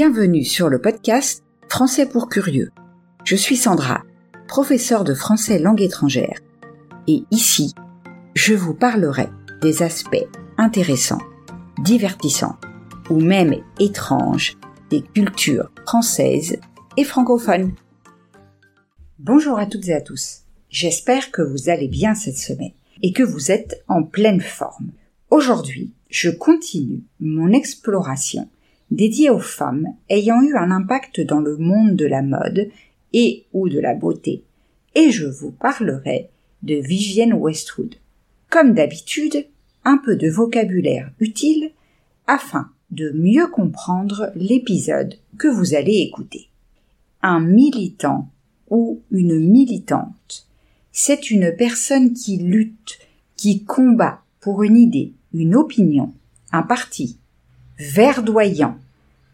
Bienvenue sur le podcast Français pour curieux. Je suis Sandra, professeure de français langue étrangère. Et ici, je vous parlerai des aspects intéressants, divertissants ou même étranges des cultures françaises et francophones. Bonjour à toutes et à tous. J'espère que vous allez bien cette semaine et que vous êtes en pleine forme. Aujourd'hui, je continue mon exploration dédiée aux femmes ayant eu un impact dans le monde de la mode et ou de la beauté, et je vous parlerai de Vivienne Westwood. Comme d'habitude, un peu de vocabulaire utile afin de mieux comprendre l'épisode que vous allez écouter. Un militant ou une militante, c'est une personne qui lutte, qui combat pour une idée, une opinion, un parti. Verdoyant,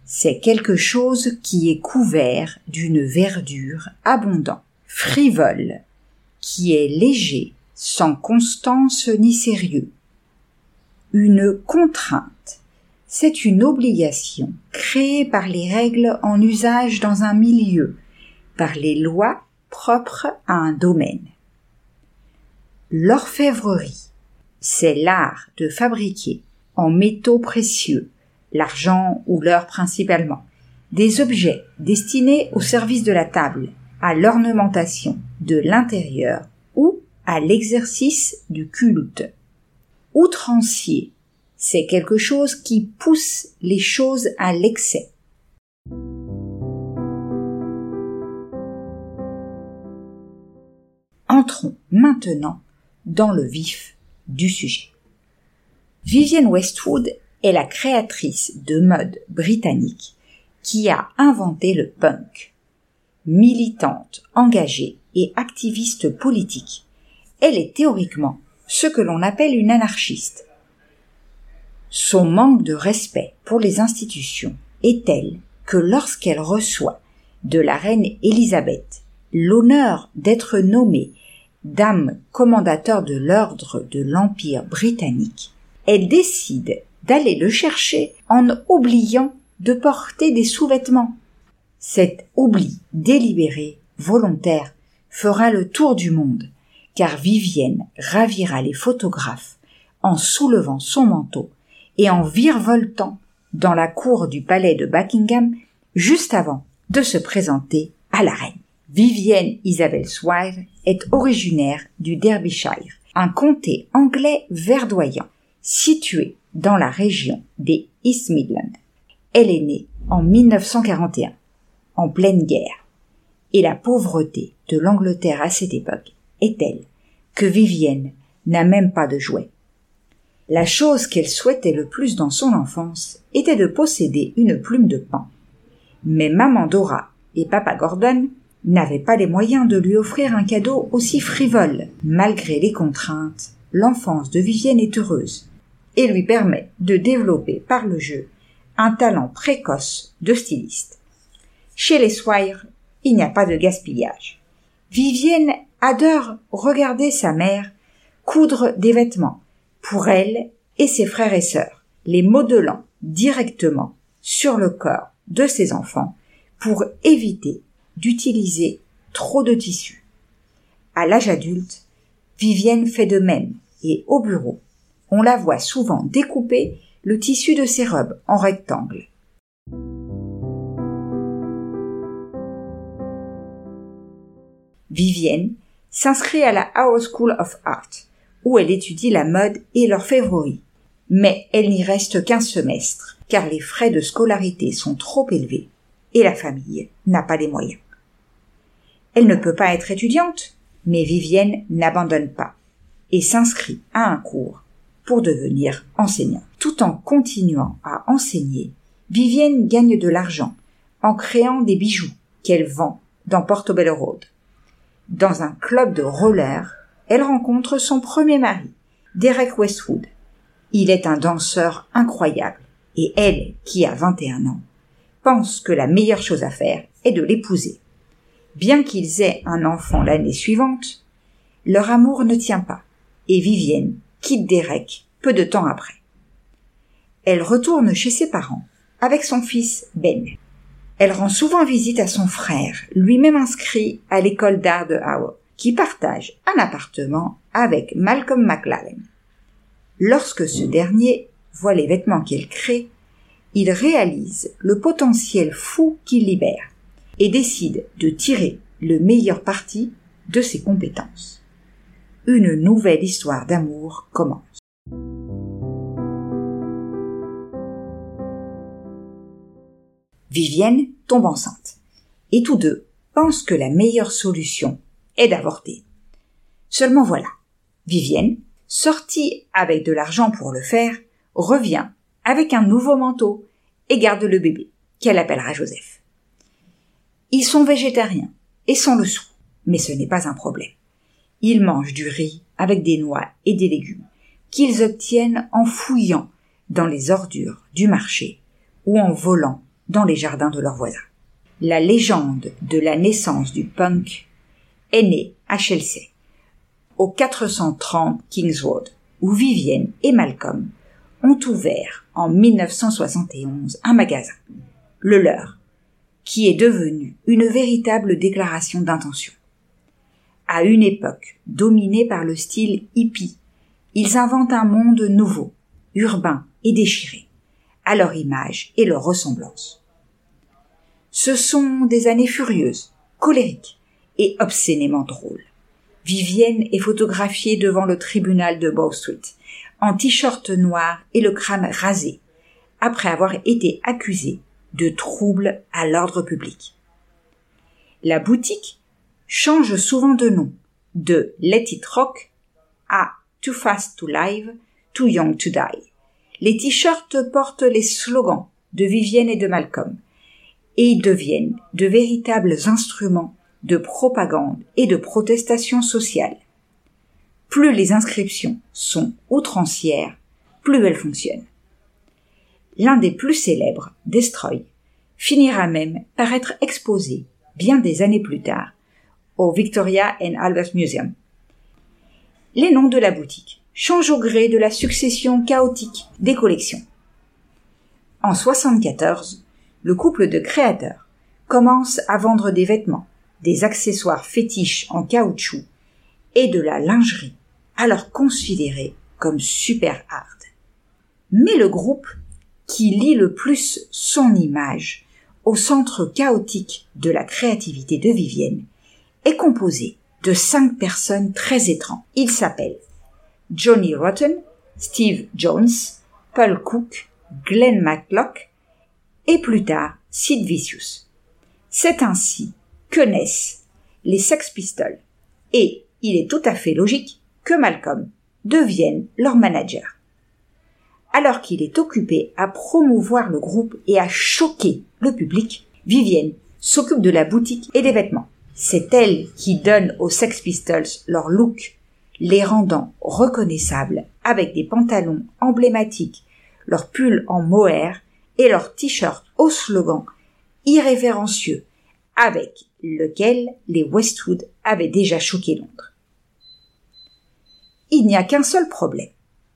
c'est quelque chose qui est couvert d'une verdure abondante. Frivole, qui est léger, sans constance ni sérieux. Une contrainte, c'est une obligation créée par les règles en usage dans un milieu, par les lois propres à un domaine. L'orfèvrerie, c'est l'art de fabriquer en métaux précieux, l'argent ou l'or principalement, des objets destinés au service de la table, à l'ornementation de l'intérieur ou à l'exercice du culte. Outrancier, c'est quelque chose qui pousse les choses à l'excès. Entrons maintenant dans le vif du sujet. Vivienne Westwood est la créatrice de mode britannique qui a inventé le punk. Militante, engagée et activiste politique, elle est théoriquement ce que l'on appelle une anarchiste. Son manque de respect pour les institutions est tel que lorsqu'elle reçoit de la reine Élisabeth l'honneur d'être nommée dame commandateur de l'ordre de l'Empire britannique, elle décide d'aller le chercher en oubliant de porter des sous-vêtements. Cet oubli délibéré, volontaire, fera le tour du monde, car Vivienne ravira les photographes en soulevant son manteau et en virevoltant dans la cour du palais de Buckingham juste avant de se présenter à la reine. Vivienne Isabelle Swire est originaire du Derbyshire, un comté anglais verdoyant, situé dans la région des East Midlands. Elle est née en 1941, en pleine guerre, et la pauvreté de l'Angleterre à cette époque est telle que Vivienne n'a même pas de jouets. La chose qu'elle souhaitait le plus dans son enfance était de posséder une plume de pain. Mais maman Dora et papa Gordon n'avaient pas les moyens de lui offrir un cadeau aussi frivole. Malgré les contraintes, l'enfance de Vivienne est heureuse et lui permet de développer par le jeu un talent précoce de styliste. Chez les Swire, il n'y a pas de gaspillage. Vivienne adore regarder sa mère coudre des vêtements pour elle et ses frères et sœurs, les modelant directement sur le corps de ses enfants pour éviter d'utiliser trop de tissu. À l'âge adulte, Vivienne fait de même et au bureau, on la voit souvent découper le tissu de ses robes en rectangle. Vivienne s'inscrit à la House School of Art, où elle étudie la mode et l'orfèvrerie. Mais elle n'y reste qu'un semestre, car les frais de scolarité sont trop élevés et la famille n'a pas les moyens. Elle ne peut pas être étudiante, mais Vivienne n'abandonne pas et s'inscrit à un cours pour devenir enseignante. Tout en continuant à enseigner, Vivienne gagne de l'argent en créant des bijoux qu'elle vend dans Portobello Road. Dans un club de roller, elle rencontre son premier mari, Derek Westwood. Il est un danseur incroyable et elle, qui a 21 ans, pense que la meilleure chose à faire est de l'épouser. Bien qu'ils aient un enfant l'année suivante, leur amour ne tient pas et Vivienne quitte Derek peu de temps après. Elle retourne chez ses parents avec son fils Ben. Elle rend souvent visite à son frère, lui-même inscrit à l'école d'art de Howard, qui partage un appartement avec Malcolm McLaren. Lorsque ce dernier voit les vêtements qu'elle crée, il réalise le potentiel fou qu'il libère et décide de tirer le meilleur parti de ses compétences. Une nouvelle histoire d'amour commence. Vivienne tombe enceinte et tous deux pensent que la meilleure solution est d'avorter. Seulement voilà, Vivienne, sortie avec de l'argent pour le faire, revient avec un nouveau manteau et garde le bébé, qu'elle appellera Joseph. Ils sont végétariens et sans le sou, mais ce n'est pas un problème. Ils mangent du riz avec des noix et des légumes qu'ils obtiennent en fouillant dans les ordures du marché ou en volant dans les jardins de leurs voisins. La légende de la naissance du punk est née à Chelsea, au 430 Kings Road, où Vivienne et Malcolm ont ouvert en 1971 un magasin, le leur, qui est devenu une véritable déclaration d'intention. À une époque dominée par le style hippie, ils inventent un monde nouveau, urbain et déchiré, à leur image et leur ressemblance. Ce sont des années furieuses, colériques et obscénément drôles. Vivienne est photographiée devant le tribunal de Bow Street, en t-shirt noir et le crâne rasé, après avoir été accusée de troubles à l'ordre public. La boutique change souvent de nom, de Let It Rock à Too Fast to Live, Too Young to Die. Les t-shirts portent les slogans de Vivienne et de Malcolm, et ils deviennent de véritables instruments de propagande et de protestation sociale. Plus les inscriptions sont outrancières, plus elles fonctionnent. L'un des plus célèbres, Destroy, finira même par être exposé, bien des années plus tard, au Victoria and Albert Museum. Les noms de la boutique changent au gré de la succession chaotique des collections. En 74, le couple de créateurs commence à vendre des vêtements, des accessoires fétiches en caoutchouc et de la lingerie, alors considérée comme super hard. Mais le groupe qui lit le plus son image au centre chaotique de la créativité de Vivienne est composé de cinq personnes très étranges. Ils s'appellent Johnny Rotten, Steve Jones, Paul Cook, Glenn Matlock et plus tard Sid Vicious. C'est ainsi que naissent les Sex Pistols et il est tout à fait logique que Malcolm devienne leur manager. Alors qu'il est occupé à promouvoir le groupe et à choquer le public, Vivienne s'occupe de la boutique et des vêtements. C'est elle qui donne aux Sex Pistols leur look, les rendant reconnaissables avec des pantalons emblématiques, leurs pulls en mohair et leur t-shirt au slogan irrévérencieux avec lequel les Westwood avaient déjà choqué Londres. Il n'y a qu'un seul problème.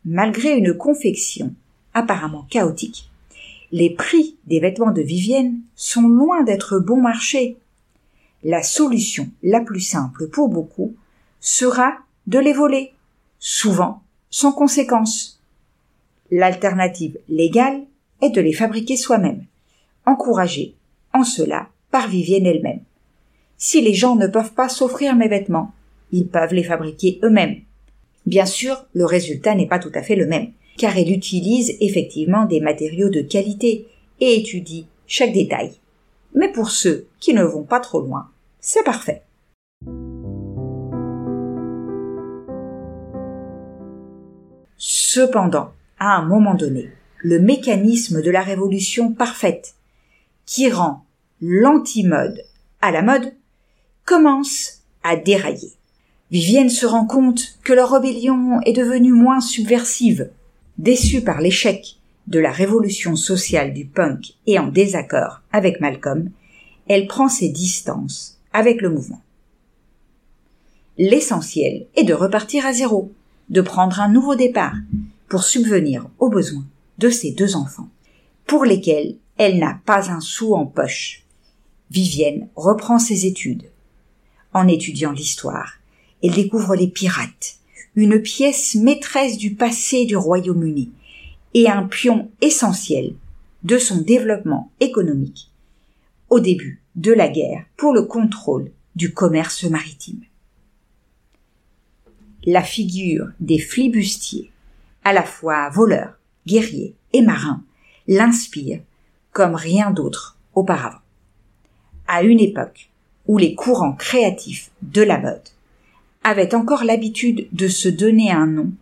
Malgré une confection apparemment chaotique, les prix des vêtements de Vivienne sont loin d'être bon marché. La solution la plus simple pour beaucoup sera de les voler, souvent sans conséquence. L'alternative légale est de les fabriquer soi-même, encouragée en cela par Vivienne elle-même. Si les gens ne peuvent pas s'offrir mes vêtements, ils peuvent les fabriquer eux-mêmes. Bien sûr, le résultat n'est pas tout à fait le même, car elle utilise effectivement des matériaux de qualité et étudie chaque détail. Mais pour ceux qui ne vont pas trop loin, c'est parfait. Cependant, à un moment donné, le mécanisme de la révolution parfaite, qui rend l'anti-mode à la mode, commence à dérailler. Vivienne se rend compte que leur rébellion est devenue moins subversive. Déçue par l'échec de la révolution sociale du punk et en désaccord avec Malcolm, elle prend ses distances avec le mouvement. L'essentiel est de repartir à zéro, de prendre un nouveau départ pour subvenir aux besoins de ses deux enfants, pour lesquels elle n'a pas un sou en poche, Vivienne reprend ses études. En étudiant l'histoire, elle découvre les pirates, une pièce maîtresse du passé du Royaume-Uni et un pion essentiel de son développement économique au début de la guerre pour le contrôle du commerce maritime. La figure des flibustiers, à la fois voleurs, guerriers et marins, l'inspire comme rien d'autre auparavant. À une époque où les courants créatifs de la mode avaient encore l'habitude de se donner un nom,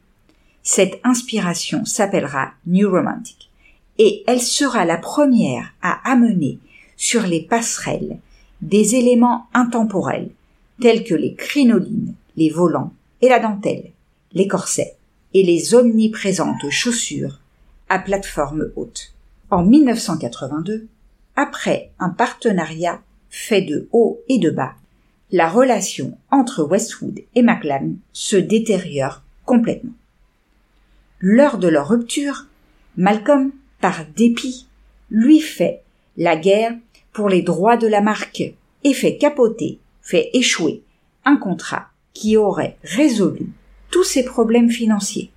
cette inspiration s'appellera New Romantic et elle sera la première à amener sur les passerelles des éléments intemporels tels que les crinolines, les volants et la dentelle, les corsets et les omniprésentes chaussures à plateforme haute. En 1982, après un partenariat fait de haut et de bas, la relation entre Westwood et McLaren se détériore complètement. Lors de leur rupture, Malcolm, par dépit, lui fait la guerre pour les droits de la marque et fait capoter, fait échouer un contrat qui aurait résolu tous ses problèmes financiers.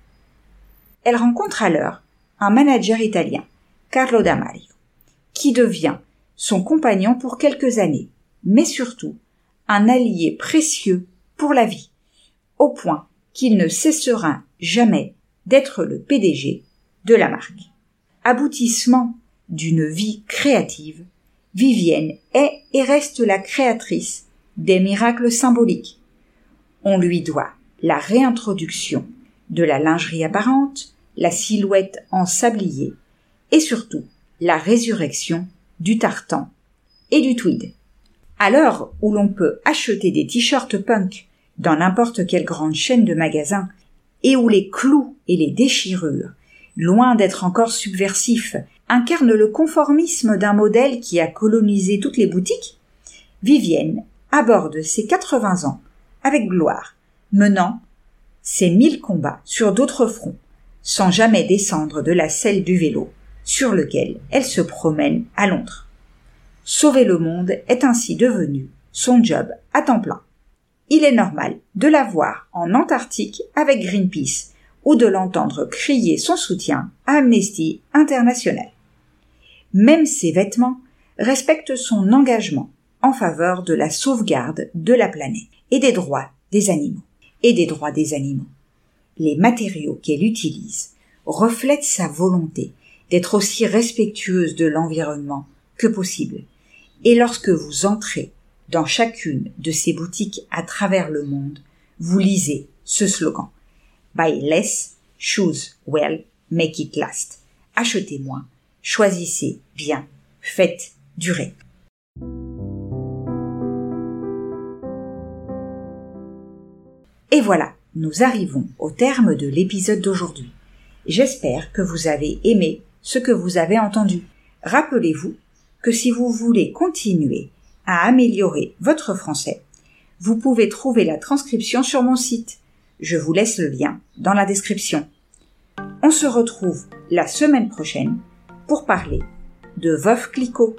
Elle rencontre alors un manager italien, Carlo Damario, qui devient son compagnon pour quelques années, mais surtout un allié précieux pour la vie, au point qu'il ne cessera jamais d'être le PDG de la marque. Aboutissement d'une vie créative Vivienne est et reste la créatrice des miracles symboliques. On lui doit la réintroduction de la lingerie apparente, la silhouette en sablier et surtout la résurrection du tartan et du tweed. À l'heure où l'on peut acheter des t-shirts punk dans n'importe quelle grande chaîne de magasins et où les clous et les déchirures, loin d'être encore subversifs, incarne le conformisme d'un modèle qui a colonisé toutes les boutiques, Vivienne aborde ses 80 ans avec gloire, menant ses mille combats sur d'autres fronts, sans jamais descendre de la selle du vélo sur lequel elle se promène à Londres. Sauver le monde est ainsi devenu son job à temps plein. Il est normal de la voir en Antarctique avec Greenpeace ou de l'entendre crier son soutien à Amnesty International même ses vêtements, respectent son engagement en faveur de la sauvegarde de la planète et des droits des animaux. Et des droits des animaux. Les matériaux qu'elle utilise reflètent sa volonté d'être aussi respectueuse de l'environnement que possible. Et lorsque vous entrez dans chacune de ces boutiques à travers le monde, vous lisez ce slogan. Buy less, choose well, make it last. Achetez moins, Choisissez bien, faites durer. Et voilà, nous arrivons au terme de l'épisode d'aujourd'hui. J'espère que vous avez aimé ce que vous avez entendu. Rappelez-vous que si vous voulez continuer améliorer votre français, vous pouvez trouver la transcription sur mon site. Je vous laisse le lien dans la description. On se retrouve la semaine prochaine pour parler de Veuve Clicquot.